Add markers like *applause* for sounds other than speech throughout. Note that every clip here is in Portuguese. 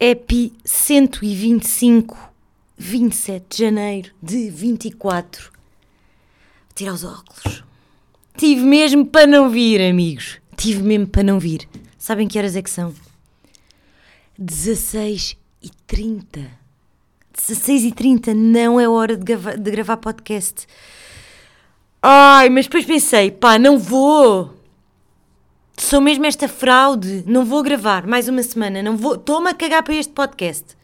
EPI 125, 27 de janeiro de 24. Vou tirar os óculos. Tive mesmo para não vir, amigos. Tive mesmo para não vir. Sabem que horas é que são? 16 e 30. 16 e 30 não é hora de gravar, de gravar podcast. Ai, mas depois pensei, pá, não vou. Sou mesmo esta fraude. Não vou gravar mais uma semana. Não vou. Estou-me a cagar para este podcast.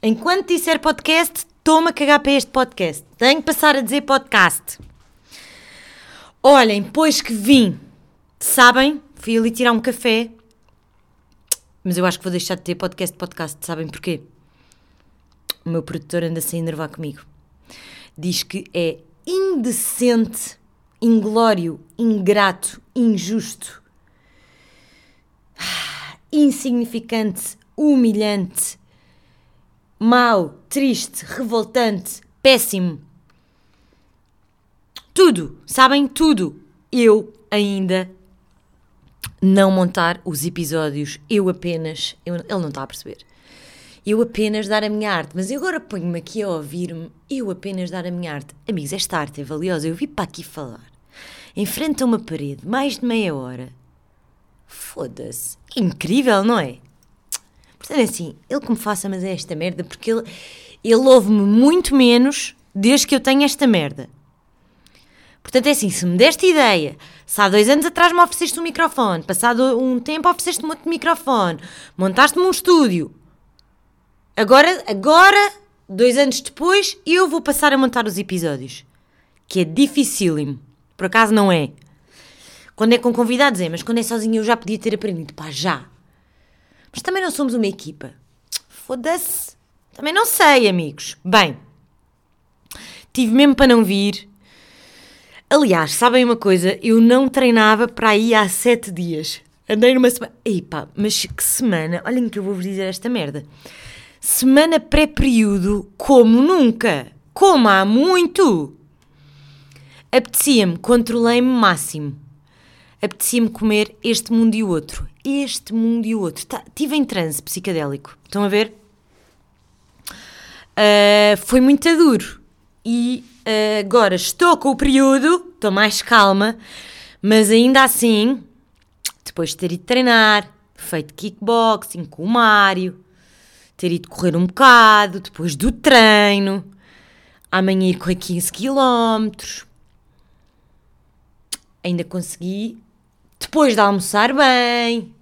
Enquanto disser podcast, estou-me a cagar para este podcast. Tenho que passar a dizer podcast. Olhem, depois que vim, sabem? Fui ali tirar um café. Mas eu acho que vou deixar de ter podcast podcast. Sabem porquê? O meu produtor anda -se a enervar comigo. Diz que é indecente inglório, ingrato, injusto, insignificante, humilhante, mau, triste, revoltante, péssimo. Tudo, sabem? Tudo. Eu ainda não montar os episódios, eu apenas. Eu, ele não está a perceber. Eu apenas dar a minha arte, mas eu agora ponho-me aqui a ouvir-me, eu apenas dar a minha arte. Amigos, esta arte é valiosa, eu vim para aqui falar. Enfrenta uma parede mais de meia hora. Foda-se. Incrível, não é? Portanto, é assim, ele que me faça, mas é esta merda, porque ele, ele ouve-me muito menos desde que eu tenho esta merda. Portanto, é assim, se me deste ideia, se há dois anos atrás me ofereceste um microfone, passado um tempo ofereceste-me outro microfone, montaste-me um estúdio, agora, agora, dois anos depois, eu vou passar a montar os episódios. Que é dificílimo. Por acaso não é. Quando é com convidados é, mas quando é sozinho eu já podia ter aprendido. Pá, já. Mas também não somos uma equipa. Foda-se. Também não sei, amigos. Bem, tive mesmo para não vir. Aliás, sabem uma coisa? Eu não treinava para aí há sete dias. Andei numa semana. Ei pá, mas que semana? Olhem que eu vou-vos dizer esta merda. Semana pré-período, como nunca. Como há muito. Apetecia-me, controlei-me máximo. Apetecia-me comer este mundo e o outro. Este mundo e o outro. Tá, tive em transe psicadélico. Estão a ver? Uh, foi muito duro. E uh, agora estou com o período, estou mais calma, mas ainda assim, depois de ter ido treinar, feito kickboxing com o Mário, ter ido correr um bocado, depois do treino, amanhã ir correr 15 km, ainda consegui, depois de almoçar bem,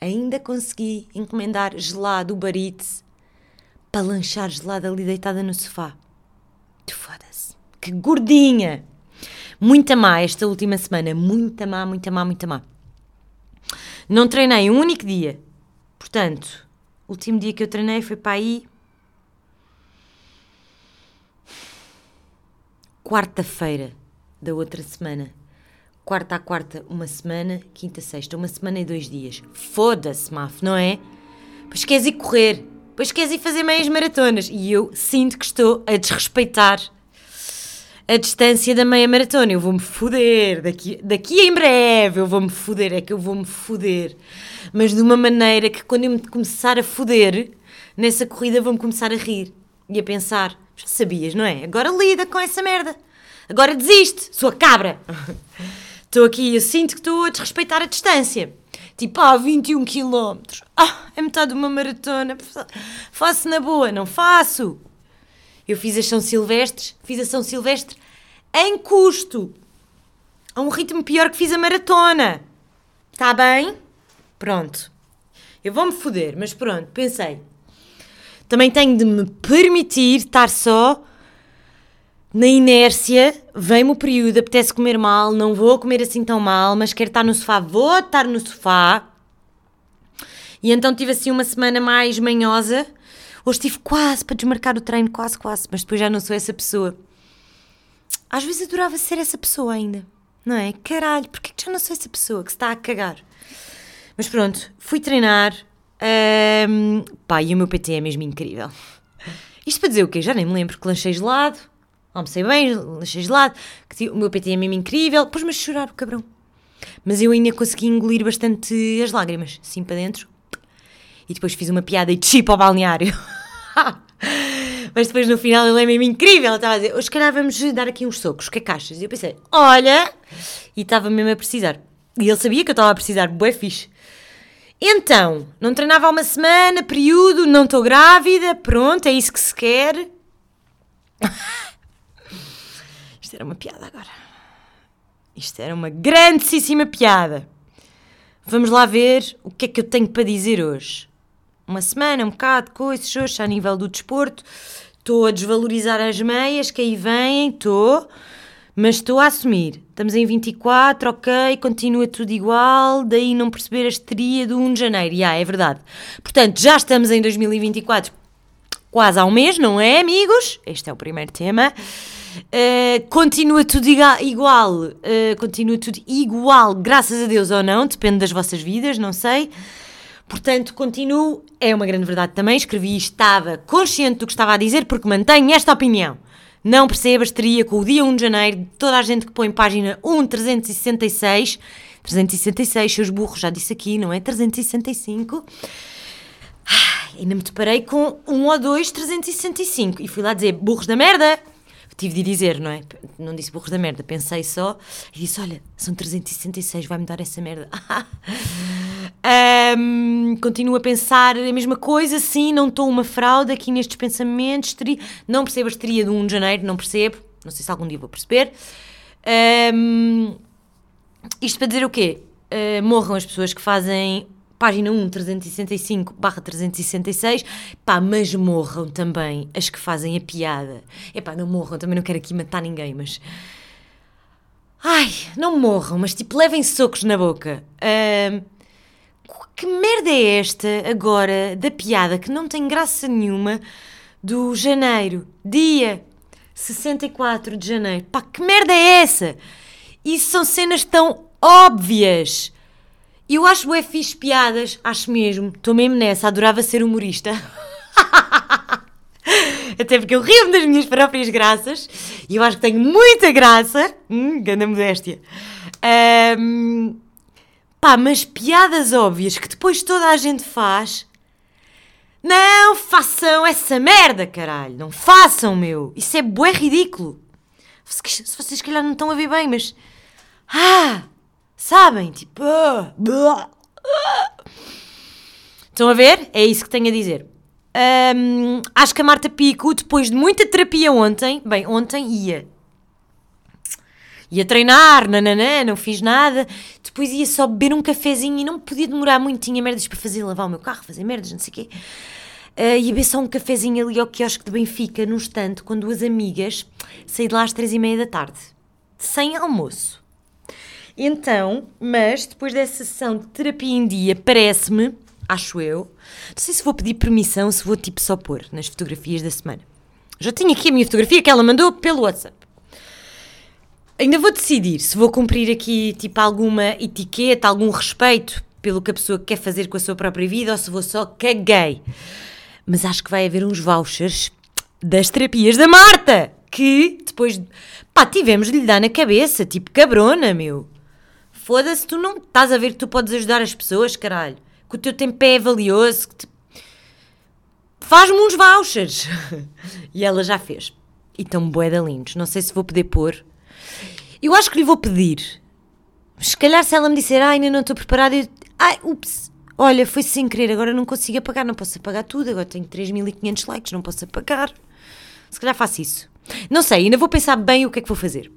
ainda consegui encomendar gelado Uber Eats para lanchar gelado ali deitada no sofá. Tu foda-se. Que gordinha! Muita má esta última semana. Muita má, muita má, muita má. Não treinei um único dia. Portanto, o último dia que eu treinei foi para aí. Quarta-feira da outra semana quarta a quarta, uma semana, quinta sexta, uma semana e dois dias. Foda-se, Maf, não é? Pois queres ir correr, pois queres ir fazer meias maratonas. E eu sinto que estou a desrespeitar a distância da meia maratona. Eu vou-me foder, daqui, daqui em breve eu vou-me foder, é que eu vou-me foder. Mas de uma maneira que quando eu me começar a foder, nessa corrida vou-me começar a rir e a pensar, já sabias, não é? Agora lida com essa merda. Agora desiste, sua cabra. *laughs* Estou aqui, eu sinto que estou a desrespeitar a distância. Tipo, ah, 21 km. Ah, é metade de uma maratona. Faço na boa. Não faço. Eu fiz a São Silvestres, fiz a São Silvestre em custo. A um ritmo pior que fiz a maratona. Está bem? Pronto. Eu vou-me foder, mas pronto, pensei. Também tenho de me permitir estar só na inércia, vem-me o período, apetece comer mal, não vou comer assim tão mal, mas quero estar no sofá, vou estar no sofá. E então tive assim uma semana mais manhosa. Hoje estive quase para desmarcar o treino, quase, quase, mas depois já não sou essa pessoa. Às vezes adorava ser essa pessoa ainda, não é? Caralho, porque já não sou essa pessoa que se está a cagar? Mas pronto, fui treinar. Um, pá, e o meu PT é mesmo incrível. Isto para dizer o quê? Já nem me lembro que lanchei gelado almocei bem, lanchei gelado, que o meu PT é mesmo incrível, pôs-me a chorar o cabrão. Mas eu ainda consegui engolir bastante as lágrimas, assim para dentro. E depois fiz uma piada e desci para o balneário. *laughs* Mas depois no final ele é mesmo incrível. Estava a dizer: hoje, calhar, vamos dar aqui uns socos, que é caixas? E eu pensei: olha! E estava mesmo a precisar. E ele sabia que eu estava a precisar, bué fixe. Então, não treinava há uma semana, período, não estou grávida, pronto, é isso que se quer. *laughs* Isto era uma piada agora. Isto era uma grandíssima piada. Vamos lá ver o que é que eu tenho para dizer hoje. Uma semana, um bocado coisas hoje, a nível do desporto. Estou a desvalorizar as meias que aí vêm, estou. Mas estou a assumir. Estamos em 24, ok, continua tudo igual, daí não perceber a histeria do 1 de janeiro. Já, é verdade. Portanto, já estamos em 2024, quase há um mês, não é, amigos? Este é o primeiro tema. Uh, continua tudo igual, uh, continua tudo igual, graças a Deus ou não, depende das vossas vidas, não sei. Portanto, continuo, é uma grande verdade também. Escrevi e estava consciente do que estava a dizer, porque mantenho esta opinião. Não percebas, teria com o dia 1 de janeiro, toda a gente que põe página 1, 366, 366, seus burros, já disse aqui, não é? 365. Ai, ainda me deparei com 1 ou 2, 365. E fui lá dizer, burros da merda, tive de dizer, não é? Não disse burros da merda, pensei só e disse: Olha, são 366, vai-me dar essa merda. *laughs* um, continuo a pensar a mesma coisa, sim, não estou uma fraude aqui nestes pensamentos, teria, não percebo a histeria do 1 de janeiro, não percebo, não sei se algum dia vou perceber. Um, isto para dizer o quê? Uh, morram as pessoas que fazem página 1, 365 barra 366, pá, mas morram também as que fazem a piada. É pá, não morram, também não quero aqui matar ninguém, mas... Ai, não morram, mas tipo, levem socos na boca. Uh, que merda é esta agora da piada que não tem graça nenhuma do janeiro, dia 64 de janeiro? Pá, que merda é essa? Isso são cenas tão óbvias. Eu acho bué fixe piadas, acho mesmo. Estou mesmo nessa, adorava ser humorista. *laughs* Até porque eu rio-me das minhas próprias graças e eu acho que tenho muita graça. Hum, grande modéstia. Um, pá, mas piadas óbvias que depois toda a gente faz. Não façam essa merda, caralho. Não façam, meu. Isso é bué ridículo. Se vocês, se calhar, não estão a ver bem, mas. Ah! Sabem? Tipo. Estão a ver? É isso que tenho a dizer. Um, acho que a Marta Pico, depois de muita terapia ontem, bem, ontem ia. Ia treinar, nananã, não fiz nada. Depois ia só beber um cafezinho e não podia demorar muito. Tinha merdas para fazer, lavar o meu carro, fazer merdas, não sei o quê. Uh, ia beber só um cafezinho ali ao quiosque de Benfica, num estante, com duas amigas. Saí de lá às três e meia da tarde. Sem almoço. Então, mas depois dessa sessão de terapia em dia, parece-me, acho eu, não sei se vou pedir permissão, se vou tipo só pôr nas fotografias da semana. Já tenho aqui a minha fotografia que ela mandou pelo WhatsApp. Ainda vou decidir se vou cumprir aqui tipo alguma etiqueta, algum respeito pelo que a pessoa quer fazer com a sua própria vida ou se vou só caguei. Mas acho que vai haver uns vouchers das terapias da Marta que depois, pá, tivemos de lhe dar na cabeça, tipo cabrona, meu. Foda-se, tu não estás a ver que tu podes ajudar as pessoas, caralho. Que o teu tempo é valioso. Te... Faz-me uns vouchers. *laughs* e ela já fez. E estão boeda lindos. Não sei se vou poder pôr. Eu acho que lhe vou pedir. Se calhar se ela me disser, ai, ainda não estou preparada, eu... ai, ups, olha, foi sem querer, agora não consigo apagar, não posso apagar tudo, agora tenho 3.500 likes, não posso apagar. Se calhar faço isso. Não sei, ainda vou pensar bem o que é que vou fazer.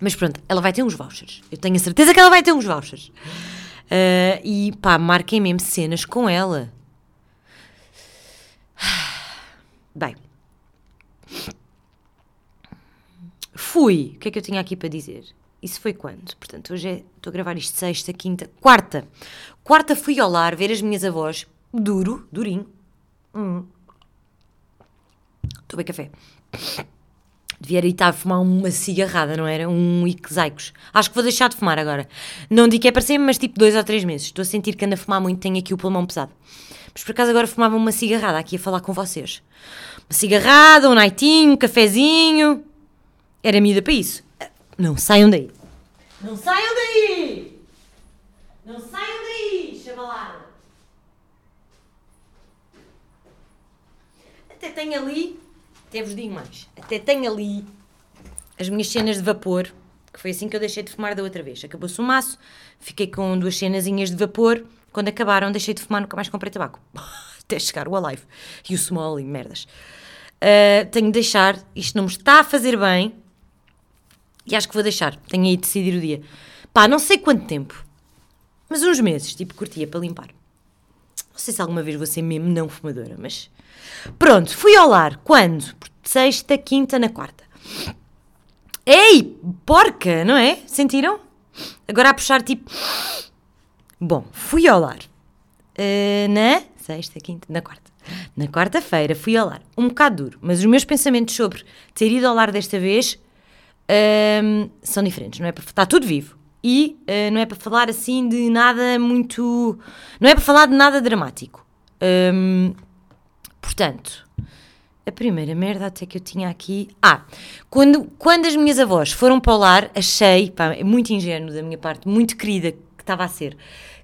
Mas pronto, ela vai ter uns vouchers. Eu tenho a certeza que ela vai ter uns vouchers. Uh, e pá, marquem mesmo cenas com ela. *sighs* Bem. Fui. O que é que eu tinha aqui para dizer? Isso foi quando? Portanto, hoje é, estou a gravar isto sexta, quinta, quarta. Quarta fui ao lar ver as minhas avós. Duro, durinho. Hum. Bem café. Devia estar a fumar uma cigarrada, não era? Um Ixaicos. Acho que vou deixar de fumar agora. Não digo que é para sempre, mas tipo dois ou três meses. Estou a sentir que ando a fumar muito, tenho aqui o pulmão pesado. Mas por acaso agora fumava uma cigarrada aqui a falar com vocês. Uma cigarrada, um nightinho, um cafezinho. Era mida para isso. Não saiam daí. Não saiam daí! Não saiam daí, chavalada! Até tenho ali, até vos digo mais, até tenho ali as minhas cenas de vapor, que foi assim que eu deixei de fumar da outra vez. Acabou-se o maço, fiquei com duas cenazinhas de vapor, quando acabaram deixei de fumar, nunca mais comprei tabaco. *laughs* até chegar o Alive e o Small e merdas. Uh, tenho de deixar, isto não me está a fazer bem, e acho que vou deixar, tenho aí de decidir o dia. Pá, não sei quanto tempo, mas uns meses, tipo, curtia para limpar. Não sei se alguma vez vou ser mesmo não fumadora, mas. Pronto, fui ao lar. Quando? Sexta, quinta, na quarta. Ei, porca, não é? Sentiram? Agora a puxar tipo. Bom, fui ao lar. Uh, na sexta, quinta, na quarta. Na quarta-feira fui ao lar. Um bocado duro, mas os meus pensamentos sobre ter ido ao lar desta vez um, são diferentes, não é? Está tudo vivo. E uh, não é para falar assim de nada muito. Não é para falar de nada dramático. Um, portanto, a primeira merda até que eu tinha aqui. Ah, quando, quando as minhas avós foram para o lar, achei, pá, é muito ingênuo da minha parte, muito querida que estava a ser,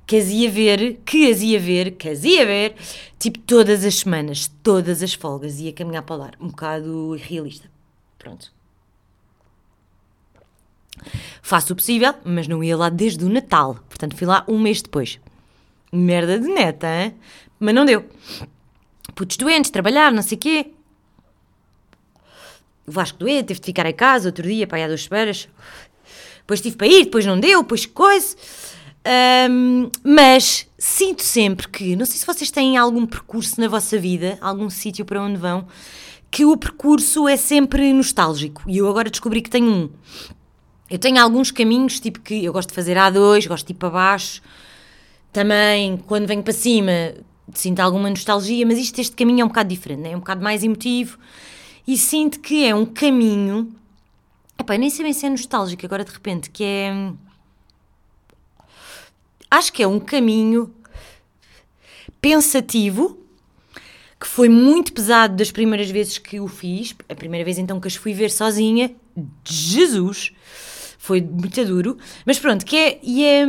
que as ia ver, que as ia ver, que as ia ver, tipo todas as semanas, todas as folgas, ia caminhar para o lar. Um bocado irrealista. Pronto. Faço o possível, mas não ia lá desde o Natal. Portanto, fui lá um mês depois. Merda de neta, hein? Mas não deu. Putos doentes, trabalhar, não sei quê. O Vasco doente, teve de ficar em casa outro dia, para ir há duas semanas. Depois tive para ir, depois não deu, depois coisa. Um, mas sinto sempre que, não sei se vocês têm algum percurso na vossa vida, algum sítio para onde vão, que o percurso é sempre nostálgico. E eu agora descobri que tenho um. Eu tenho alguns caminhos, tipo que eu gosto de fazer A2, gosto de ir para baixo. Também, quando venho para cima, sinto alguma nostalgia, mas isto, este caminho é um bocado diferente, né? é um bocado mais emotivo. E sinto que é um caminho. Epá, nem sei bem se é nostálgico agora de repente, que é. Acho que é um caminho pensativo que foi muito pesado das primeiras vezes que o fiz. A primeira vez então que as fui ver sozinha, Jesus! Foi muito duro, mas pronto, que é, e é,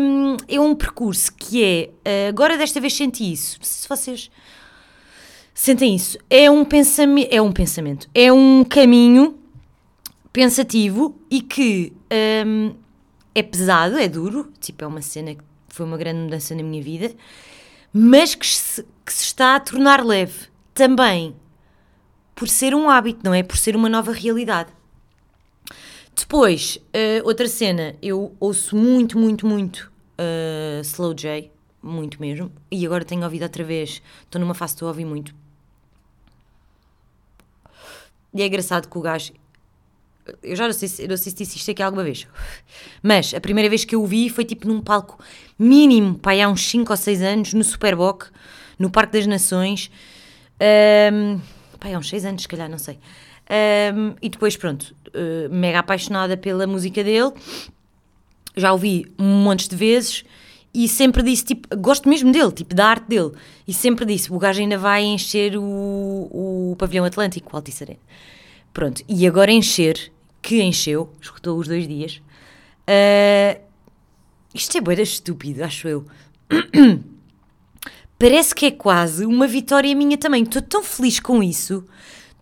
é um percurso que é, eh, agora desta vez senti isso, se vocês sentem isso, é um pensamento, é um pensamento, é um caminho pensativo e que um, é pesado, é duro, tipo, é uma cena que foi uma grande mudança na minha vida, mas que se, que se está a tornar leve também por ser um hábito, não é? Por ser uma nova realidade. Depois, uh, outra cena, eu ouço muito, muito, muito uh, Slow J, muito mesmo, e agora tenho ouvido outra vez, estou numa fase de ouvir muito. E é engraçado que o gajo, eu já não sei, não sei se disse isto aqui alguma vez, mas a primeira vez que eu o vi foi tipo num palco mínimo, pá, há uns 5 ou 6 anos, no Superboc, no Parque das Nações, um, pá, há uns 6 anos, se calhar, não sei. Um, e depois, pronto, uh, mega apaixonada pela música dele, já ouvi um monte de vezes e sempre disse, tipo, gosto mesmo dele, tipo, da arte dele. E sempre disse, o gajo ainda vai encher o, o pavilhão Atlântico, o Altice Arena. Pronto, e agora encher, que encheu, escutou os dois dias. Uh, isto é boeda estúpido, acho eu. *clears throat* Parece que é quase uma vitória minha também. Estou tão feliz com isso.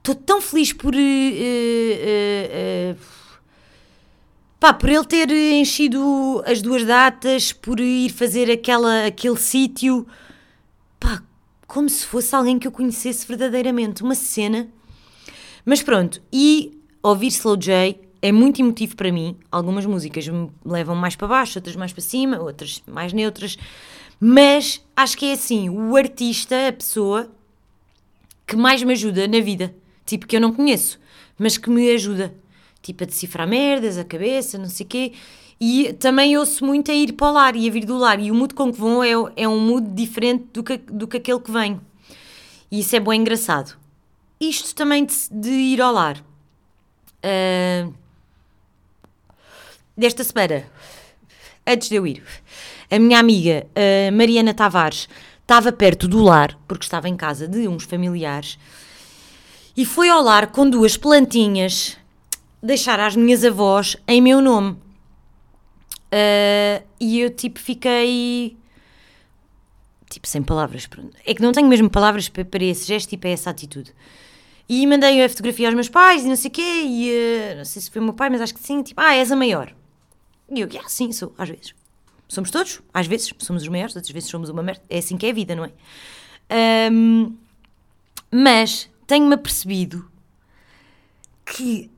Estou tão feliz por. Uh, uh, pá, por ele ter enchido as duas datas, por ir fazer aquela, aquele sítio. Como se fosse alguém que eu conhecesse verdadeiramente. Uma cena. Mas pronto, e ouvir Slow J é muito emotivo para mim. Algumas músicas me levam mais para baixo, outras mais para cima, outras mais neutras. Mas acho que é assim: o artista, a pessoa que mais me ajuda na vida tipo que eu não conheço, mas que me ajuda, tipo a decifrar merdas, a cabeça, não sei o quê. E também ouço muito a ir para o lar e a vir do lar. E o mood com que vão é, é um mood diferente do que, do que aquele que vem. E isso é bem engraçado. Isto também de, de ir ao lar. Uh, desta semana, antes de eu ir, a minha amiga uh, Mariana Tavares estava perto do lar, porque estava em casa de uns familiares e foi ao lar com duas plantinhas deixar às minhas avós em meu nome. Uh, e eu tipo fiquei. Tipo, sem palavras. É que não tenho mesmo palavras para, esse gesto e para essa atitude. E mandei a fotografia aos meus pais e não sei o quê, e eh, não sei se foi o meu pai, mas acho que sim. Tipo, ah, és a maior. E eu, ah, sim, sou, às vezes. Somos todos, às vezes somos os maiores, outras vezes somos uma merda. É assim que é a vida, não é? Ahm, mas tenho-me apercebido que,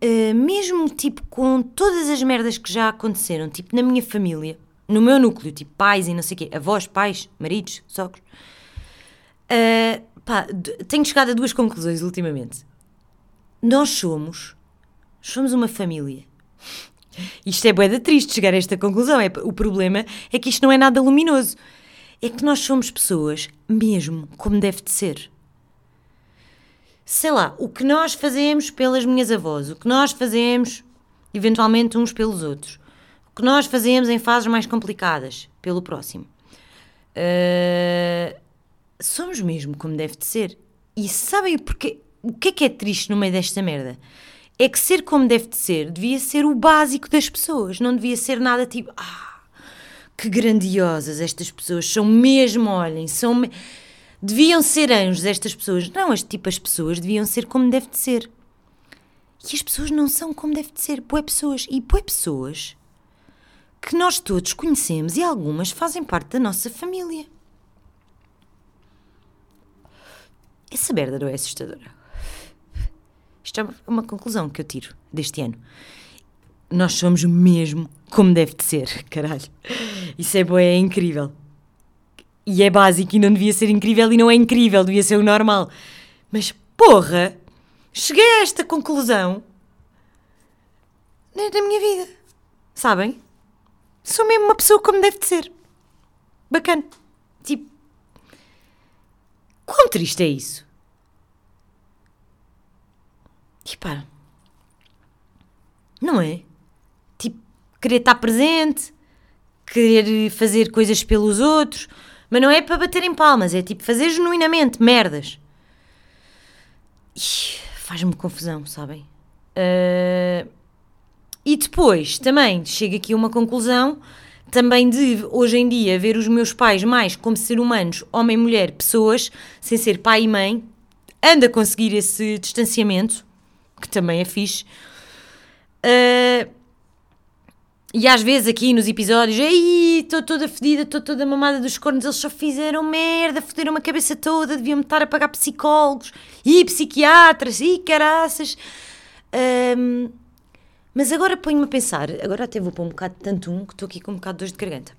eh, mesmo tipo com todas as merdas que já aconteceram, tipo na minha família, no meu núcleo, tipo pais e não sei o quê, avós, pais, maridos, sogros, ah, pá, tenho chegado a duas conclusões ultimamente. Nós somos, somos uma família. Isto é boeda triste chegar a esta conclusão. É, o problema é que isto não é nada luminoso. É que nós somos pessoas mesmo como deve de ser. Sei lá, o que nós fazemos pelas minhas avós, o que nós fazemos eventualmente uns pelos outros, o que nós fazemos em fases mais complicadas pelo próximo. Ah, somos mesmo como deve de ser. E sabem o que é que é triste no meio desta merda? É que ser como deve de ser devia ser o básico das pessoas, não devia ser nada tipo, ah, que grandiosas estas pessoas, são mesmo, olhem, são. me- Deviam ser anjos estas pessoas. Não, as, tipo, as pessoas deviam ser como deve de ser. E as pessoas não são como deve de ser. Poé pessoas. E poé pessoas que nós todos conhecemos e algumas fazem parte da nossa família. Essa merda não é assustadora. Isto é uma conclusão que eu tiro deste ano. Nós somos mesmo como deve de ser, caralho. Isso é boa, é incrível. E é básico e não devia ser incrível e não é incrível, devia ser o normal. Mas porra, cheguei a esta conclusão na, minha vida. Sabem? Sou mesmo uma pessoa como deve de ser. Bacana. Tipo, quão triste é isso? Pá, não é? Tipo, querer estar presente, querer fazer coisas pelos outros, mas não é para bater em palmas, é tipo fazer genuinamente merdas. Faz-me confusão, sabem? Ah, e depois também chego aqui a uma conclusão também de hoje em dia ver os meus pais mais como ser humanos, homem, mulher, pessoas, sem ser pai e mãe, anda a conseguir esse distanciamento, que também é fixe. Ah, e às vezes aqui nos episódios, ei, estou toda fedida, estou toda mamada dos cornos, eles só fizeram merda, foderam a cabeça toda, deviam-me estar a pagar psicólogos e psiquiatras e caraças. Ahm, mas agora ponho-me a pensar, agora até vou pôr um bocado de tanto um, que estou aqui com um bocado de dor de garganta.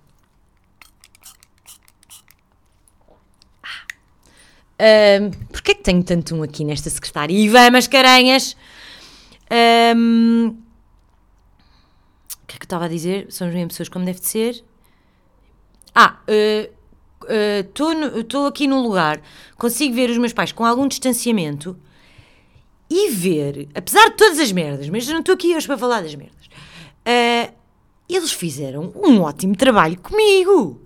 Ah. Porquê que tenho tanto um aqui nesta secretária? Ivan Mascarenhas! O que é que eu estava a dizer? São as pessoas como deve de ser. Ah, estou aqui num lugar, consigo ver os meus pais com algum distanciamento e ver, apesar de todas as merdas, mas eu não estou aqui hoje para falar das merdas, ah, eles fizeram um ótimo trabalho comigo.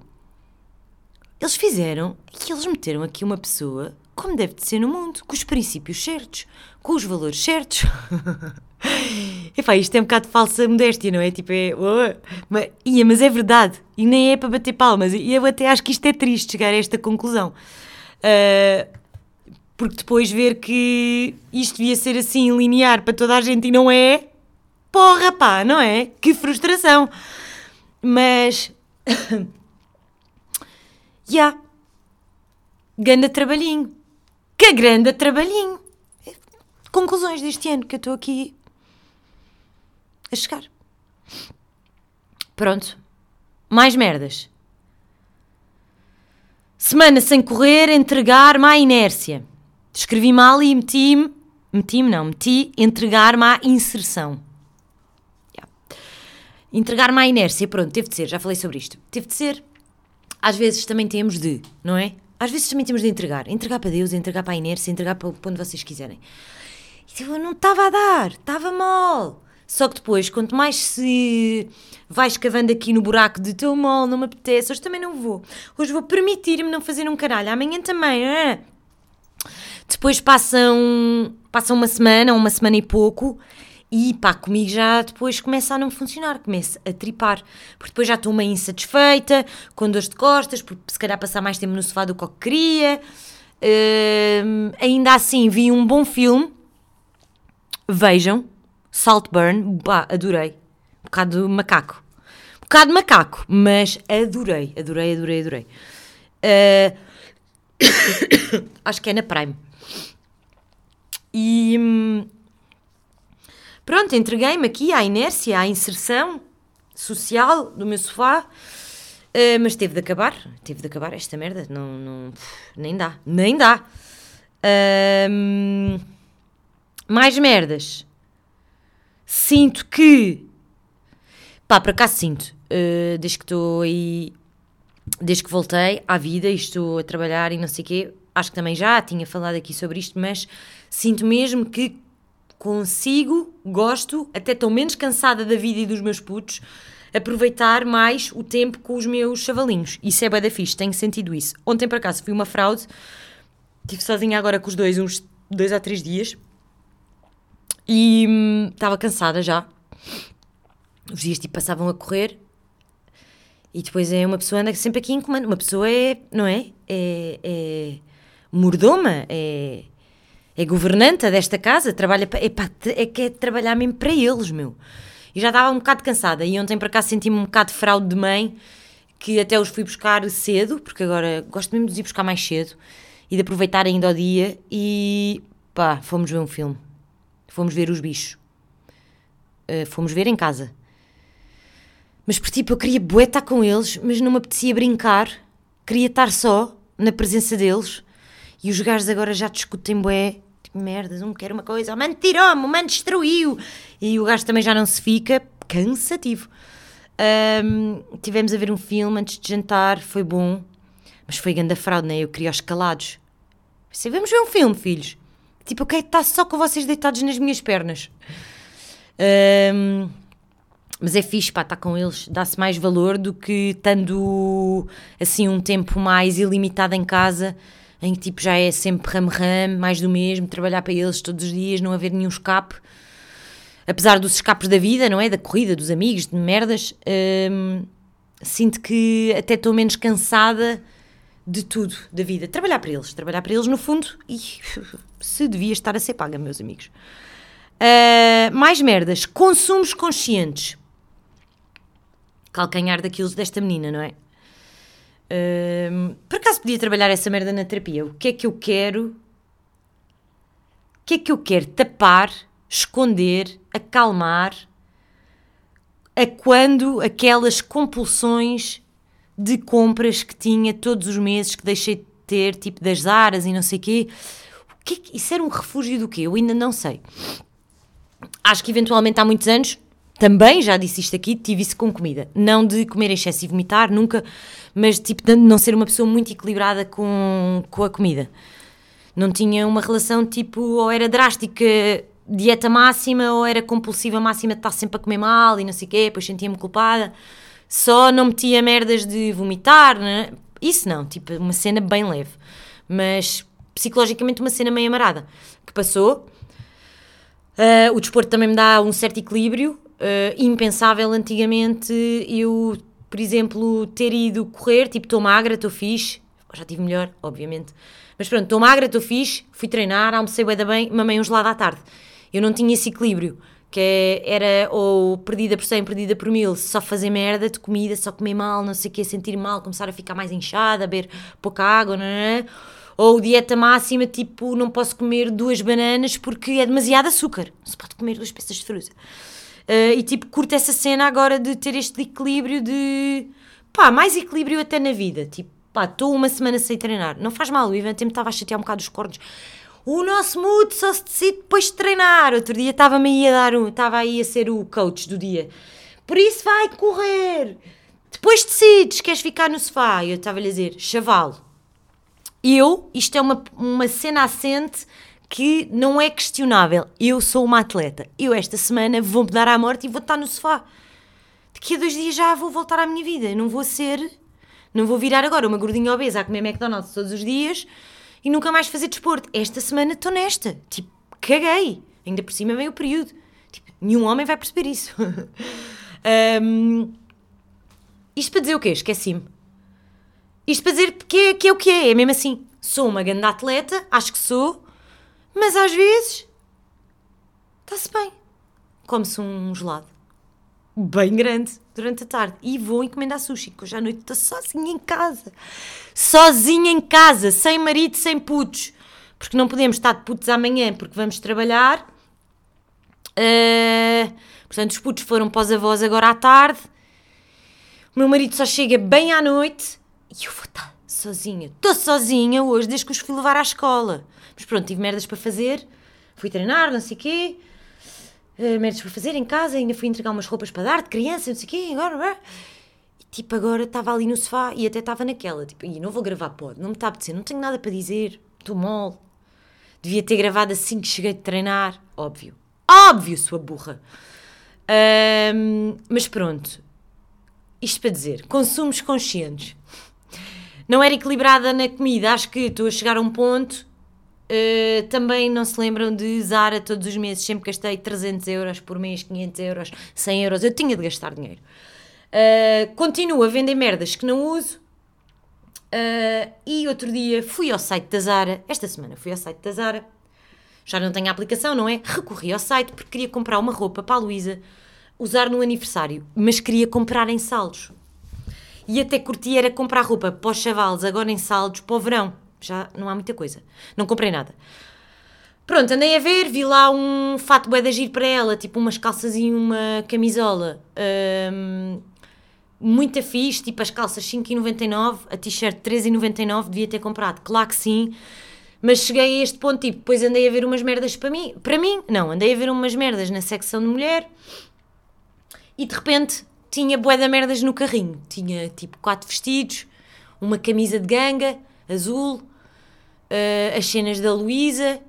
Eles fizeram e eles meteram aqui uma pessoa como deve de ser no mundo, com os princípios certos, com os valores certos. *laughs* Epá, isto é um bocado de falsa modéstia, não é? Tipo, é. Oh, mas, ia, mas é verdade. E nem é para bater palmas. E eu até acho que isto é triste chegar a esta conclusão. Ah, porque depois ver que isto devia ser assim linear para toda a gente e não é. Porra, pá, não é? Que frustração. Mas. *coughs* Já. Ganda trabalhinho. Que grande trabalhinho. Conclusões deste ano que eu estou aqui a chegar. Pronto. Mais merdas. Semana sem correr, entregar-me à inércia. Escrevi mal e meti-me. Meti-me, não, meti entregar-me à inserção. Já. Entregar-me à inércia, pronto, teve de ser, já falei sobre isto. Teve de ser. Às vezes também temos de, não é? Às vezes também temos de entregar. Entregar para Deus, entregar para a inércia, entregar para onde vocês quiserem. Eu não estava a dar, estava mal. Só que depois, quanto mais se vai escavando aqui no buraco de teu mal, não me apetece, hoje também não vou. Hoje vou permitir-me não fazer um caralho, amanhã também. ah. Depois passam, passam uma semana, uma semana e pouco, E pá, comigo já depois começa a não funcionar, começa a tripar. Porque depois já estou meio insatisfeita, com dores de costas, porque se calhar passar mais tempo no sofá do que eu queria. Uh, ainda assim, vi um bom filme. Vejam, Saltburn, pá, adorei. Um bocado macaco. Um bocado macaco, mas adorei, adorei, adorei, adorei. Uh, *coughs* acho que é na Prime. E hum, pronto, entreguei-me aqui à inércia, à inserção social do meu sofá. Uh, mas teve de acabar, teve de acabar esta merda, não, não nem dá, nem dá. Uh, mais merdas. Sinto que, pá, para cá sinto, uh, desde que estou aí, desde que voltei à vida e estou a trabalhar e não sei o quê, acho que também já tinha falado aqui sobre isto, mas sinto mesmo que consigo, gosto, até estou menos cansada da vida e dos meus putos, aproveitar mais o tempo com os meus chavalinhos. Isso é bué da fixe, tenho sentido isso. Ontem, por acaso, fui uma fraude, estive sozinha agora com os dois uns dois a três dias e hum, estava cansada já. Os dias tipo passavam a correr e depois é uma pessoa anda sempre aqui em comando. Uma pessoa é, não é? É, é mordoma, é, é governanta desta casa, trabalha é, pá, é que é trabalhar mesmo para eles, meu. E já estava um bocado cansada. E ontem para cá senti-me um bocado de fraude de mãe, que até os fui buscar cedo, porque agora gosto mesmo de ir buscar mais cedo e de aproveitar ainda o dia. E pá, fomos ver um filme. Fomos ver os bichos. Uh, fomos ver em casa. Mas por tipo, eu queria bué estar com eles, mas não me apetecia brincar. Queria estar só, na presença deles. E os gajos agora já discutem bué. Tipo, merdas, um quer uma coisa, o mano tirou-me, o mano destruiu. E o gajo também já não se fica. Cansativo. Um, tivemos a ver um filme antes de jantar, foi bom. Mas foi grande fraude, né? Eu queria os calados. Pensei, vamos ver um filme, filhos. Tipo, eu quero estar só com vocês deitados nas minhas pernas. Um, mas é fixe, pá, estar com eles, dá-se mais valor do que estando assim um tempo mais ilimitado em casa em que tipo já é sempre ram-ram, mais do mesmo, trabalhar para eles todos os dias, não haver nenhum escape. Apesar dos escapes da vida, não é? Da corrida, dos amigos, de merdas, hum, sinto que até estou menos cansada de tudo da vida. Trabalhar para eles, trabalhar para eles no fundo e *laughs* se devia estar a ser paga, meus amigos. Uh, mais merdas, consumos conscientes. Calcanhar daquilo desta menina, não é? por acaso podia trabalhar essa merda na terapia? O que é que eu quero? O que é que eu quero tapar, esconder, acalmar? A quando aquelas compulsões de compras que tinha todos os meses que deixei de ter, tipo das aras e não sei quê. o que, é que Isso era um refúgio do quê? Eu ainda não sei. Acho que eventualmente há muitos anos também já disse isto aqui, tive isso com comida. Não de comer em excesso e vomitar, nunca, mas tipo de não ser uma pessoa muito equilibrada com, com a comida. Não tinha uma relação tipo, ou era drástica, dieta máxima, ou era compulsiva máxima de estar sempre a comer mal e não sei o quê, depois sentia-me culpada. Só não metia merdas de vomitar, né? isso não, tipo uma cena bem leve. Mas psicologicamente uma cena meio amarada. Que passou. Uh, o desporto também me dá um certo equilíbrio, uh, impensável antigamente eu, por exemplo, ter ido correr, tipo, estou magra, estou fixe, já tive melhor, obviamente, mas pronto, estou magra, estou fixe, fui treinar, almocei bem, bem, mamei um gelado à tarde. Eu não tinha esse equilíbrio, que era ou perdida por 100, perdida por mil, só fazer merda de comida, só comer mal, não sei o quê, sentir mal, começar a ficar mais inchada, beber pouca água, não é? Ou dieta máxima, tipo, não posso comer duas bananas porque é demasiado açúcar. Não se pode comer duas peças de fruta. Uh, e tipo, curto essa cena agora de ter este equilíbrio de. pá, mais equilíbrio até na vida. Tipo, pá, estou uma semana sem treinar. Não faz mal, o Ivan me estava a chatear um bocado os cornos. O nosso mood só se decide depois de treinar. Outro dia estava-me aí a dar um. estava aí a ser o coach do dia. Por isso vai correr. Depois decides, queres ficar no sofá. Eu estava-lhe a dizer, chavalo. Eu, isto é uma, uma cena assente que não é questionável. Eu sou uma atleta. Eu esta semana vou-me dar à morte e vou estar no sofá. Daqui a dois dias já vou voltar à minha vida. Não vou ser. Não vou virar agora uma gordinha obesa a comer McDonald's todos os dias e nunca mais fazer desporto. Esta semana estou nesta. Tipo, caguei. Ainda por cima vem o período. Tipo, nenhum homem vai perceber isso. *laughs* um, isto para dizer o quê? Esqueci-me. Isto para dizer que é, que é o que é, é mesmo assim. Sou uma grande atleta, acho que sou, mas às vezes está-se bem. Come-se um gelado bem grande durante a tarde e vou encomendar sushi, que hoje à noite estou sozinha em casa. Sozinha em casa, sem marido, sem putos. Porque não podemos estar de putos amanhã porque vamos trabalhar. Uh, portanto, os putos foram para os avós agora à tarde. O meu marido só chega bem à noite e eu vou estar sozinha. Estou sozinha hoje desde que os fui levar à escola. Mas pronto, tive merdas para fazer. Fui treinar, não sei o quê uh, merdas para fazer em casa, ainda fui entregar umas roupas para dar de criança, não sei o quê, agora. E, tipo, agora estava ali no sofá e até estava naquela, tipo, e não vou gravar pod, não me está a apetecer, não tenho nada para dizer, estou mole. Devia ter gravado assim que cheguei de treinar, óbvio. Óbvio, sua burra. Um, mas pronto, isto para dizer, consumos conscientes. Não era equilibrada na comida, acho que estou a chegar a um ponto Uh, também não se lembram de Zara todos os meses, sempre gastei 300 euros por mês, 500 euros, 100 euros, eu tinha de gastar dinheiro. Uh, continuo a vender merdas que não uso. Uh, e outro dia fui ao site da Zara, esta semana fui ao site da Zara, já não tenho a aplicação, não é? Recorri ao site porque queria comprar uma roupa para a Luísa usar no aniversário, mas queria comprar em saldos. E até curti era comprar roupa para os chavalos agora em saldos para o verão já não há muita coisa. Não comprei nada. Pronto, andei a ver, vi lá um fato bué de agir para ela, tipo umas calças e uma camisola. Um, muito fixe, tipo as calças 5,99, a t-shirt 3,99, devia ter comprado, claro que sim. Mas cheguei a este ponto, tipo, depois andei a ver umas merdas para mim. Para mim, não, andei a ver umas merdas na secção de mulher e de repente tinha bué de merdas no carrinho. Tinha tipo quatro vestidos, uma camisa de ganga azul, uh, as cenas da Luísa,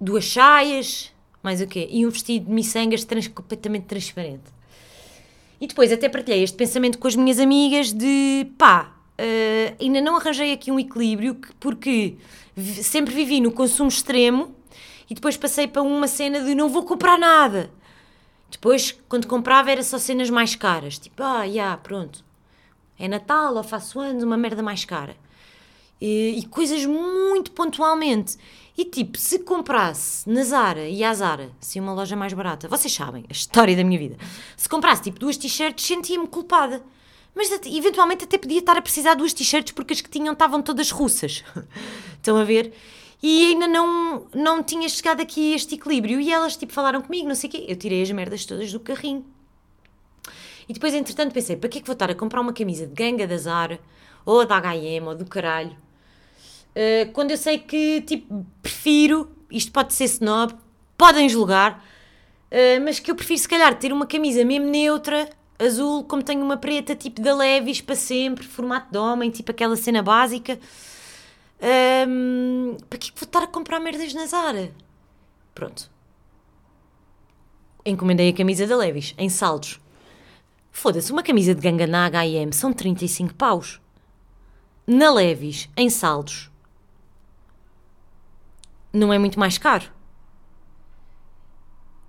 duas saias, mais o quê? E um vestido de miçangas trans, completamente transparente. E depois até partilhei este pensamento com as minhas amigas de pá, uh, ainda não arranjei aqui um equilíbrio porque sempre vivi no consumo extremo e depois passei para uma cena de não vou comprar nada. Depois, quando comprava, era só cenas mais caras. Tipo, ah, já, pronto. É Natal ou faço anos, uma merda mais cara e, e coisas muito pontualmente. E tipo, se comprasse na Zara e à Zara, se uma loja mais barata, vocês sabem, a história da minha vida, se comprasse tipo duas t-shirts, sentia-me culpada. Mas eventualmente até podia estar a precisar de duas t-shirts porque as que tinham estavam todas russas. *laughs* Estão a ver? E ainda não, não tinha chegado aqui a este equilíbrio. E elas tipo falaram comigo, não sei o quê. Eu tirei as merdas todas do carrinho. E depois, entretanto, pensei: para que é que vou estar a comprar uma camisa de ganga da Zara, ou da HM, ou do caralho, eh, quando eu sei que, tipo, prefiro, isto pode ser snob, podem julgar, uh, mas que eu prefiro, se calhar, ter uma camisa mesmo neutra, azul, como tenho uma preta, tipo da Levis, para sempre, formato de homem, tipo aquela cena básica. Um, para que vou estar a comprar merdas na Zara? Pronto. Encomendei a camisa da Levis, em saldos. Foda-se, uma camisa de ganga na H&M são 35 paus. Na Levis, em saldos, não é muito mais caro.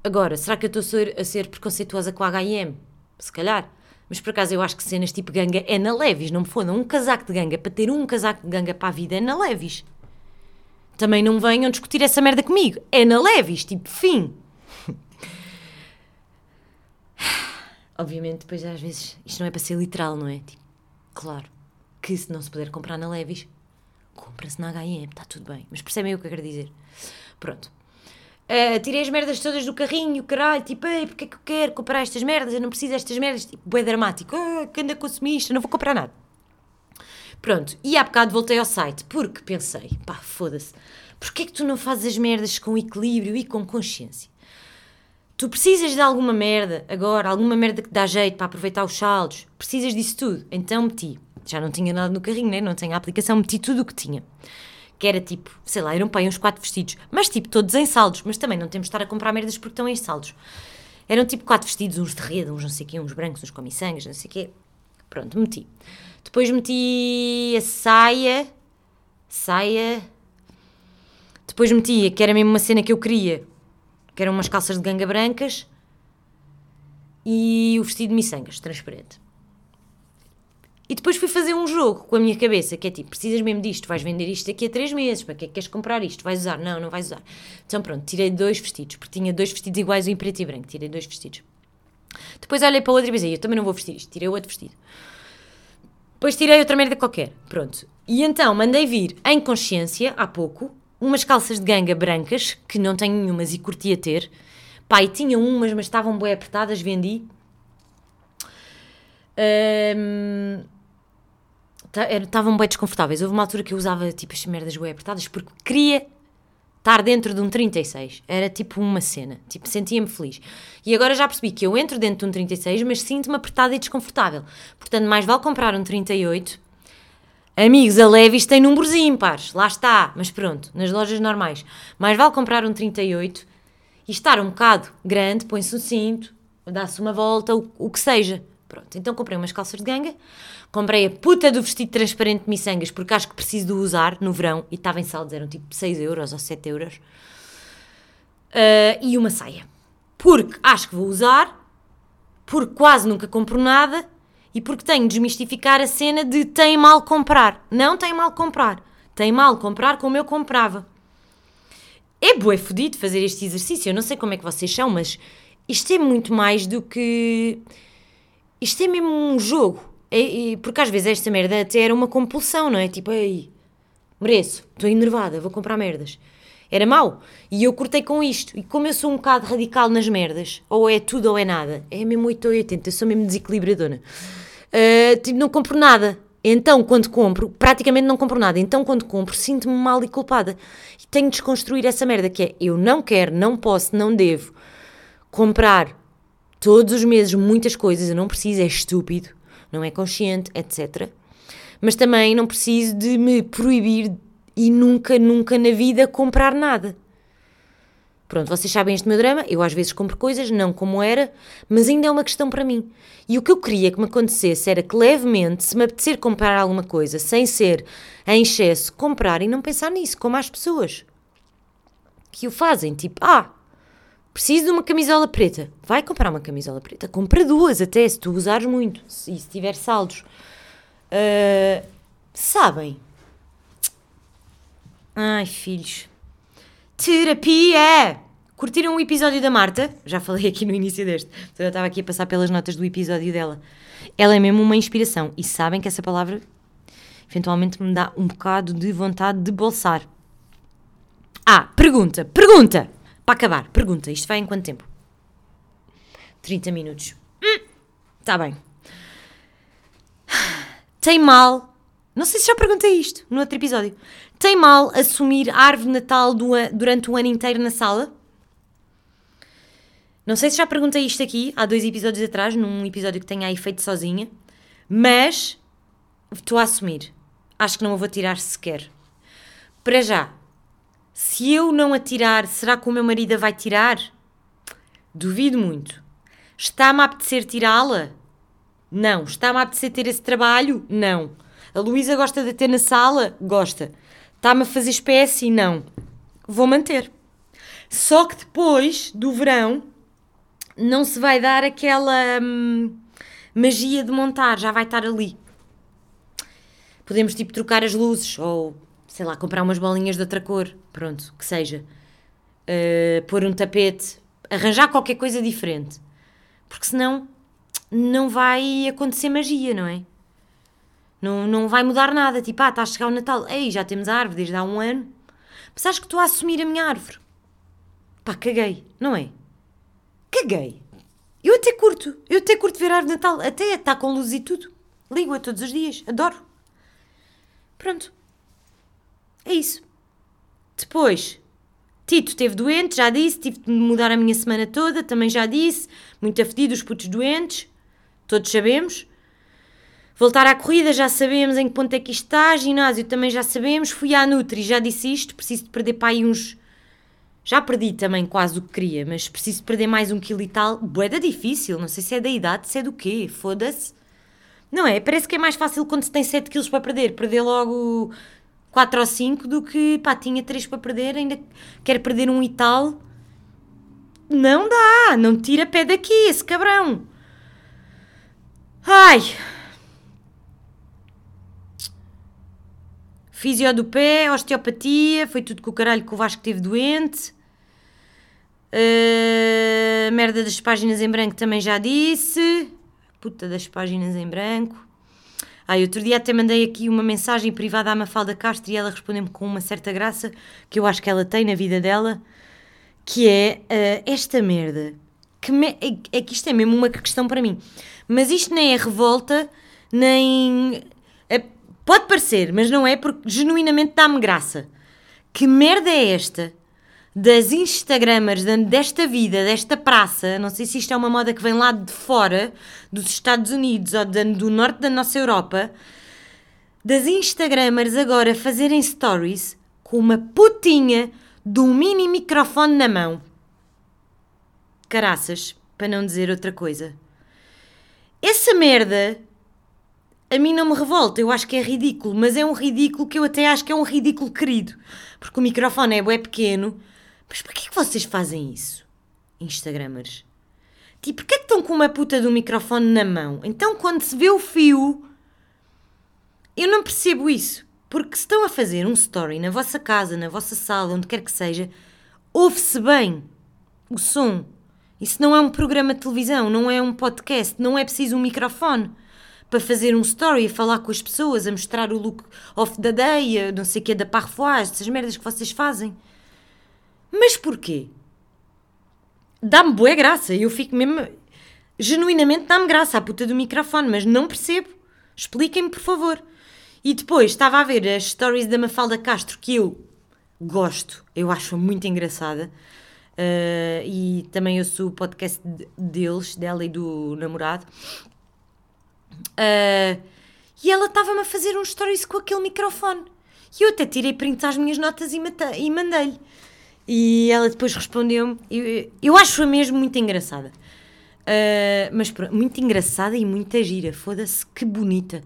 Agora, será que eu estou a ser, a ser preconceituosa com a H&M? Se calhar. Mas por acaso eu acho que cenas tipo ganga é na Levis, não me fodam. Um casaco de ganga, para ter um casaco de ganga para a vida é na Levis. Também não venham discutir essa merda comigo. É na Levis, tipo, fim. *laughs* Obviamente, depois às vezes isto não é para ser literal, não é? Tipo, claro que se não se puder comprar na Levis, compra-se na H&M, está tudo bem. Mas percebem o que eu quero dizer? Pronto. Uh, tirei as merdas todas do carrinho, caralho, tipo, ei, porque é que eu quero comprar estas merdas? Eu não preciso destas merdas, tipo, bué dramático, ah, que anda consumista, não vou comprar nada. Pronto, e há bocado voltei ao site, porque pensei, pá, foda-se, porquê é que tu não fazes as merdas com equilíbrio e com consciência? Tu precisas de alguma merda agora, alguma merda que dá jeito para aproveitar os saldos, precisas disso tudo, então meti já não tinha nada no carrinho, né? não tinha a aplicação, meti tudo o que tinha. Que era tipo, sei lá, eram bem uns quatro vestidos, mas tipo, todos em saldos, mas também não temos de estar a comprar merdas porque estão em saldos. Eram tipo quatro vestidos, uns de rede, uns não sei quê, uns brancos, uns com miçangas, não sei quê. Pronto, meti. Depois meti a saia, saia. Depois meti, que era mesmo uma cena que eu queria, que eram umas calças de ganga brancas e o vestido de miçangas, transparente. E depois fui fazer um jogo com a minha cabeça, que é tipo, precisas mesmo disto, vais vender isto daqui a três meses, para que é que queres comprar isto? Vais usar? Não, não vais usar. Então pronto, tirei dois vestidos, porque tinha dois vestidos iguais, um preto e branco, tirei dois vestidos. Depois olhei para o outro e pensei, eu também não vou vestir isto, tirei outro vestido. Depois tirei outra merda qualquer, pronto. E então mandei vir, em consciência, há pouco, umas calças de ganga brancas, que não tenho nenhumas e curtia ter. Pai, tinha umas, mas estavam bem apertadas, vendi. Um, estavam bem desconfortáveis. Houve uma altura que eu usava tipo as merdas bem apertadas porque queria estar dentro de um 36. Era tipo uma cena. Tipo, sentia-me feliz. E agora já percebi que eu entro dentro de um 36, mas sinto-me apertada e desconfortável. Portanto, mais vale comprar um 38. Amigos, a Levis tem númerozinho, pares. Lá está. Mas pronto, nas lojas normais. Mais vale comprar um 38 e estar um bocado grande, põe-se um cinto, dá-se uma volta, o, o que seja. Pronto, então comprei umas calças de ganga, comprei a puta do vestido transparente de miçangas porque acho que preciso de usar no verão e estava em saldos, eram tipo 6 euros ou 7 euros. Uh, e uma saia. Porque acho que vou usar, porque quase nunca compro nada e porque tenho de desmistificar a cena de tem mal comprar. Não tem mal comprar. Tem mal comprar como eu comprava. É bué fodido fazer este exercício. Eu não sei como é que vocês são, mas isto é muito mais do que isto é mesmo um jogo. É, é, porque às vezes esta merda até era uma compulsão, não é? Tipo, ei, mereço, estou enervada, vou comprar merdas. Era mau. E eu cortei com isto. E como eu sou um bocado radical nas merdas, ou é tudo ou é nada, é mesmo 8 ou 80, eu sou mesmo desequilibradora. Uh, tipo, não compro nada. Então, quando compro, praticamente não compro nada. Então, quando compro, sinto-me mal e culpada. E tenho de desconstruir essa merda que é eu não quero, não posso, não devo comprar todos os meses muitas coisas, eu não preciso, é estúpido, não é consciente, etc. Mas também não preciso de me proibir e nunca, nunca na vida comprar nada. Pronto, vocês sabem este meu drama, eu às vezes compro coisas, não como era, mas ainda é uma questão para mim. E o que eu queria que me acontecesse era que levemente, se me apetecer comprar alguma coisa, sem ser em excesso, comprar e não pensar nisso, como as pessoas que o fazem, tipo, ah, Preciso de uma camisola preta. Vai comprar uma camisola preta. Compra duas até, se tu usares muito. E se tiver saldos. Uh, sabem? Ai, filhos. Terapia! Curtiram o episódio da Marta? Já falei aqui no início deste. Eu estava aqui a passar pelas notas do episódio dela. Ela é mesmo uma inspiração. E sabem que essa palavra eventualmente me dá um bocado de vontade de bolsar. Ah, pergunta, pergunta! Para acabar, pergunta: isto vai em quanto tempo? 30 minutos. Está hum, bem. Tem mal. Não sei se já perguntei isto no outro episódio. Tem mal assumir a árvore de Natal do, durante o ano inteiro na sala? Não sei se já perguntei isto aqui há dois episódios atrás, num episódio que tenha aí feito sozinha, mas estou a assumir. Acho que não a vou tirar sequer. Para já, se eu não a tirar, será que o meu marido a vai tirar? Duvido muito. Está-me a apetecer tirá-la? Não. Está-me a apetecer ter esse trabalho? Não. A Luísa gosta de ter na sala? Gosta. Está-me a fazer espécie? Não. Vou manter. Só que depois do verão não se vai dar aquela hum, magia de montar, já vai estar ali. Podemos tipo trocar as luzes ou sei lá, comprar umas bolinhas de outra cor, pronto, que seja. Uh, pôr um tapete, arranjar qualquer coisa diferente. Porque senão não vai acontecer magia, não é? Não, não vai mudar nada. Tipo, ah, está a chegar o Natal. Ei, já temos a árvore desde há um ano. Mas acho que estou a assumir a minha árvore. Pá, caguei, não é? Caguei. Eu até curto. Eu até curto ver a árvore de Natal. Até está com luz e tudo. Ligo-a todos os dias. Adoro. Pronto. É isso. Depois, Tito esteve doente, já disse, tive de mudar a minha semana toda, também já disse. Muito afetido, os putos doentes, todos sabemos. Voltar à corrida, já sabemos em que ponto é que isto está. Ginásio também já sabemos. Fui à Nutri, já disse isto. Preciso de perder para aí uns. Já perdi também quase o que queria, mas preciso de perder mais um quilo e tal. Boeda difícil, não sei se é da idade, se é do quê, foda-se. Não é? Parece que é mais fácil quando se tem 7 quilos para perder, perder logo 4 ou 5 do que, pá, tinha 3 para perder, ainda quero perder um e tal. não dá, não tira pé daqui, esse cabrão. Ai. Fisio do pé, osteopatia, foi tudo com o caralho que o Vasco teve doente. Uh, merda das páginas em branco também já disse. Puta das páginas em branco. Ah, outro dia até mandei aqui uma mensagem privada à Mafalda Castro e ela respondeu-me com uma certa graça que eu acho que ela tem na vida dela, que é uh, esta merda. Que me, é, é, que isto é mesmo uma questão para mim. Mas isto nem é revolta, nem. É, pode parecer, mas não é porque genuinamente dá-me graça. Que merda é esta das Instagramers desta vida, desta praça, não sei se isto é uma moda que vem lá de fora, dos Estados Unidos ou do norte da nossa Europa, das Instagramers agora fazerem stories com uma putinha de um mini microfone na mão. Caraças, para não dizer outra coisa. Essa merda a mim não me revolta, eu acho que é ridículo, mas é um ridículo que eu até acho que é um ridículo querido, porque o microfone é bué pequeno mas porquê que vocês fazem isso? Instagramers. Tipo, porquê que estão com uma puta do microfone na mão? Então, quando se vê o fio, eu não percebo isso. Porque se estão a fazer um story na vossa casa, na vossa sala, onde quer que seja, ouve-se bem o som. Isso não é um programa de televisão, não é um podcast, não é preciso um microfone para fazer um story, a falar com as pessoas, a mostrar o look of the day, não sei o que, da parfoise, essas merdas que vocês fazem. Mas porquê? Dá-me boa graça. Eu fico mesmo. Genuinamente dá-me graça a puta do microfone, mas não percebo. Expliquem-me, por favor. E depois estava a ver as stories da Mafalda Castro, que eu gosto, eu acho muito engraçada. Uh, e também eu sou o podcast deles, dela e do namorado. Uh, e ela estava-me a fazer um stories com aquele microfone. E eu até tirei print às minhas notas e, e mandei-lhe. E ela depois respondeu-me. Eu, eu acho-a mesmo muito engraçada. Uh, mas muito engraçada e muita gira. Foda-se, que bonita.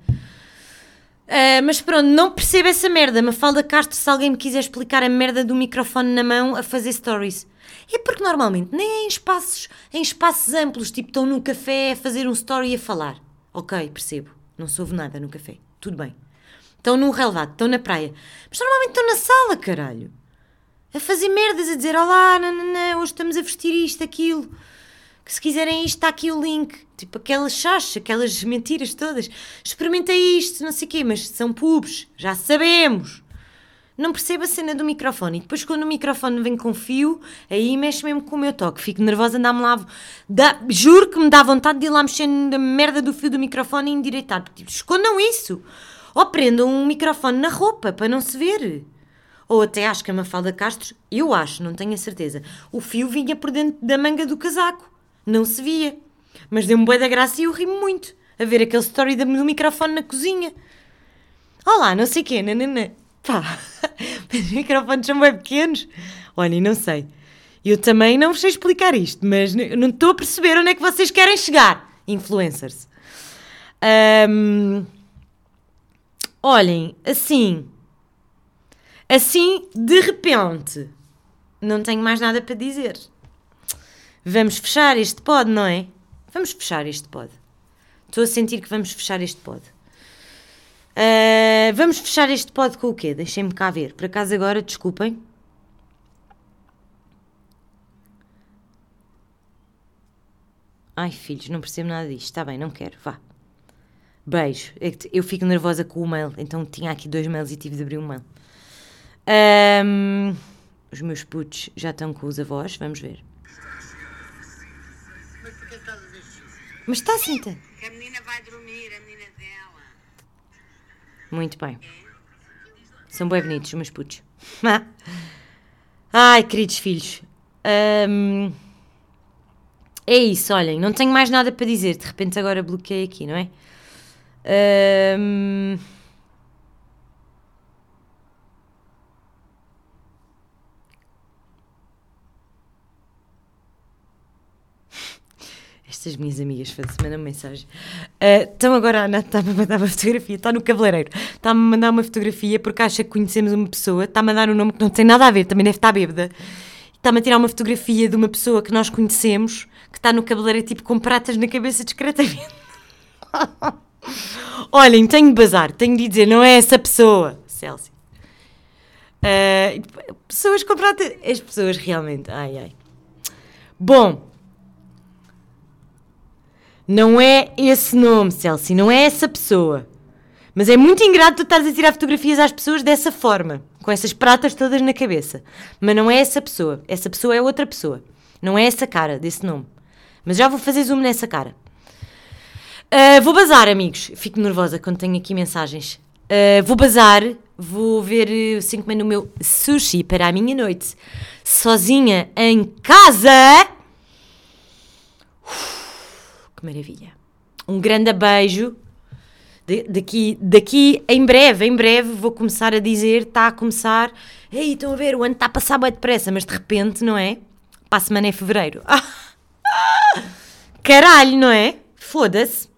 Uh, mas pronto, não percebo essa merda. Mafalda Castro, se alguém me quiser explicar a merda do microfone na mão a fazer stories. É porque normalmente nem é em espaços, em espaços amplos, tipo estão num café a fazer um story e a falar. Ok, percebo. Não soube nada no café. Tudo bem. Estão num relevado, estão na praia. Mas normalmente estão na sala, caralho a fazer merdas, a dizer olá, não, hoje estamos a vestir isto, aquilo. Que se quiserem isto, está aqui o link. Tipo aquelas chachas, aquelas mentiras todas. Experimenta isto, não sei o quê, mas são pubs, já sabemos. Não percebo a cena do microfone. E depois, quando o microfone vem com fio, aí mexe mesmo com o meu toque. Fico nervosa, dá-me lá. Dá, juro que me dá vontade de ir lá mexer na merda do fio do microfone e endireitar. Tipo, escondam isso. Ou prendam um microfone na roupa para não se ver ou até acho que a Mafalda Castro, eu acho, não tenho a certeza, o fio vinha por dentro da manga do casaco, não se via. Mas deu-me boa da graça e eu ri muito a ver aquele story do microfone na cozinha. Olá, não sei o quê, nananã. Pá, *laughs* os microfones são bem pequenos. Olha, não sei. Eu também não sei explicar isto, mas não estou a perceber onde é que vocês querem chegar, influencers. Um, olhem, assim, Assim, de repente, não tenho mais nada para dizer. Vamos fechar este pod, não é? Vamos fechar este pod. Estou a sentir que vamos fechar este pod. Uh, vamos fechar este pod com o quê? Deixem-me cá ver. Por acaso agora, desculpem. Ai, filhos, não percebo nada disto. Está bem, não quero. Vá. Beijo. É eu fico nervosa com o mail, então tinha aqui dois mails e tive de abrir um mail. Um, os meus putos já estão com os avós, vamos ver. Mas porquê estás a dizer? Mas está tá? Que a menina vai dormir, a menina dela. Muito bem. São bem bonitos os meus putos. *laughs* Ai, queridos filhos. Um, é isso, olhem, não tenho mais nada para dizer. De repente agora bloqueei aqui, não é? Um, estas minhas amigas fazem-me mandam mensagem. Uh, agora, a Ana está-me a mandar uma fotografia, está no cabeleireiro, está-me a mandar uma fotografia porque acha que conhecemos uma pessoa, está a mandar um nome que não tem nada a ver, também deve estar bêbada. está-me a tirar uma fotografia de uma pessoa que nós conhecemos, que está no cabeleireiro tipo com pratas na cabeça discretamente. *laughs* Olhem, tenho de bazar, tenho de dizer, não é essa pessoa, Celso. Uh, pessoas com pratas. As pessoas realmente. Ai ai. Bom. Não é esse nome, Celso, não é essa pessoa. Mas é muito ingrato tu estares a tirar fotografias às pessoas dessa forma, com essas pratas todas na cabeça. Mas não é essa pessoa. Essa pessoa é outra pessoa. Não é essa cara desse nome. Mas já vou fazer zoom nessa cara. Uh, vou bazar, amigos. Fico nervosa quando tenho aqui mensagens. Uh, vou bazar, vou ver 5 comer no meu sushi para a minha noite, sozinha em casa. Uf, maravilha. Um grande beijo. Daqui, daqui, em breve, em breve, vou começar a dizer: está a começar. Ei, estão a ver, o ano está a passar bem depressa, mas de repente, não é? Para a semana é fevereiro. *laughs* Caralho, não é? Foda-se.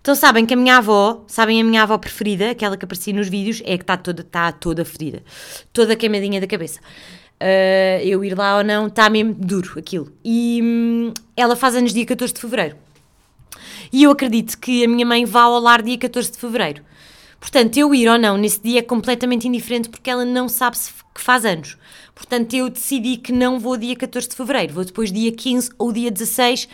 Então sabem que a minha avó, sabem a minha avó preferida, aquela que aparecia nos vídeos, é que está toda, está toda fedida. Toda queimadinha da cabeça. Uh, eu ir lá ou não, está mesmo duro aquilo. E hum, ela faz anos dia 14 de Fevereiro. E eu acredito que a minha mãe vá ao lar dia 14 de Fevereiro. Portanto, eu ir ou não nesse dia é completamente indiferente porque ela não sabe se que faz anos. Portanto, eu decidi que não vou dia 14 de Fevereiro, vou depois dia 15 ou dia 16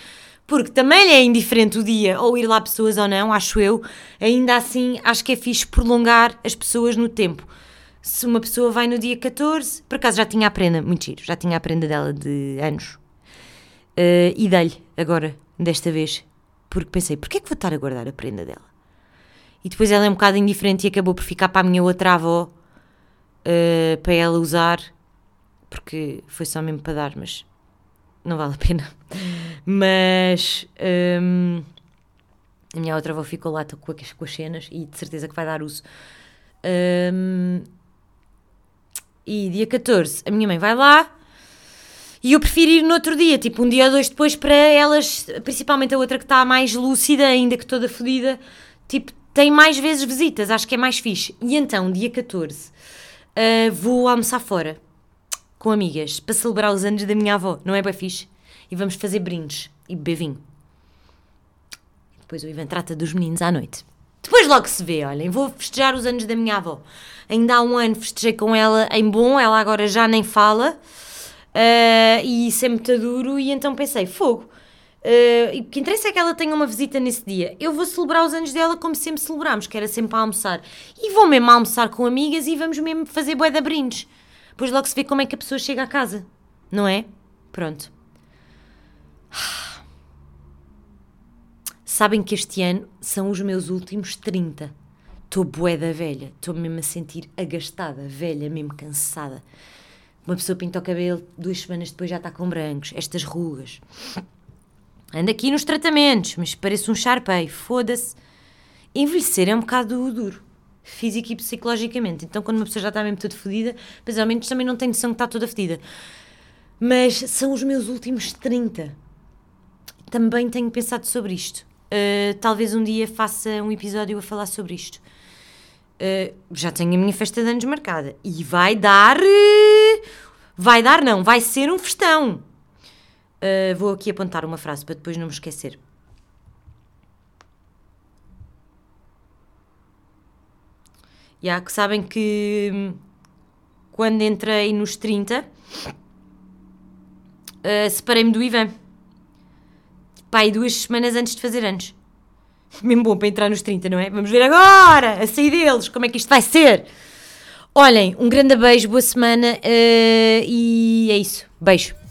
porque também é indiferente o dia, ou ir lá pessoas ou não, acho eu, ainda assim acho que é fixe prolongar as pessoas no tempo. Se uma pessoa vai no dia 14, por acaso já tinha a prenda, muito giro, já tinha a prenda dela de anos, uh, e dei-lhe agora, desta vez, porque pensei, porquê é que vou estar a guardar a prenda dela? E depois ela é um bocado indiferente e acabou por ficar para a minha outra avó, uh, para ela usar, porque foi só mesmo para dar, mas não vale a pena. *laughs* Mas um, a minha outra avó ficou lá com as, com as cenas e de certeza que vai dar uso. Um, e dia 14 a minha mãe vai lá e eu prefiro ir no outro dia, tipo um dia ou dois depois, para elas, principalmente a outra que está mais lúcida, ainda que toda fodida, tipo, tem mais vezes visitas, acho que é mais fixe. E então, dia 14, uh, vou almoçar fora com amigas para celebrar os anos da minha avó, não é bem fixe? E vamos fazer brindes e beber vinho. Depois o Ivan trata dos meninos à noite. Depois logo se vê, olhem, vou festejar os anos da minha avó. Ainda há um ano festejei com ela em bom, ela agora já nem fala. Uh, e isso é muito duro, e então pensei, fogo. Uh, o que interessa é que ela tenha uma visita nesse dia. Eu vou celebrar os anos dela como sempre celebramos, que era sempre a almoçar. E vou mesmo almoçar com amigas e vamos mesmo fazer bué de brindes. Depois logo se vê como é que a pessoa chega a casa, não é? Pronto. *sighs* Sabem que este ano são os meus últimos 30. Estou bué da velha, estou mesmo a sentir agastada, velha, mesmo cansada. Uma pessoa pinta o cabelo, duas semanas depois já está com brancos, estas rugas. Ando aqui nos tratamentos, mas parece um charpei, foda-se. Envelhecer é um bocado duro físico e psicologicamente. Então, quando uma pessoa já está mesmo toda fodida, mas ao menos também não tem noção que está toda fodida. Mas são os meus últimos 30. Também tenho pensado sobre isto. Uh, talvez um dia faça um episódio a falar sobre isto. Uh, já tenho a minha festa de anos marcada. E vai dar. Uh, vai dar, não, vai ser um festão. vou aqui apontar uma frase para depois não me esquecer. Já que sabem que hum, quando entrei nos 30, uh, eh, separei-me do Ivan. Pai, duas semanas antes de fazer anos. Mesmo bom para entrar nos 30, não é? Vamos ver agora, a sair deles, como é que isto vai ser. Olhem, um grande beijo, boa semana uh, e é isso. Beijo.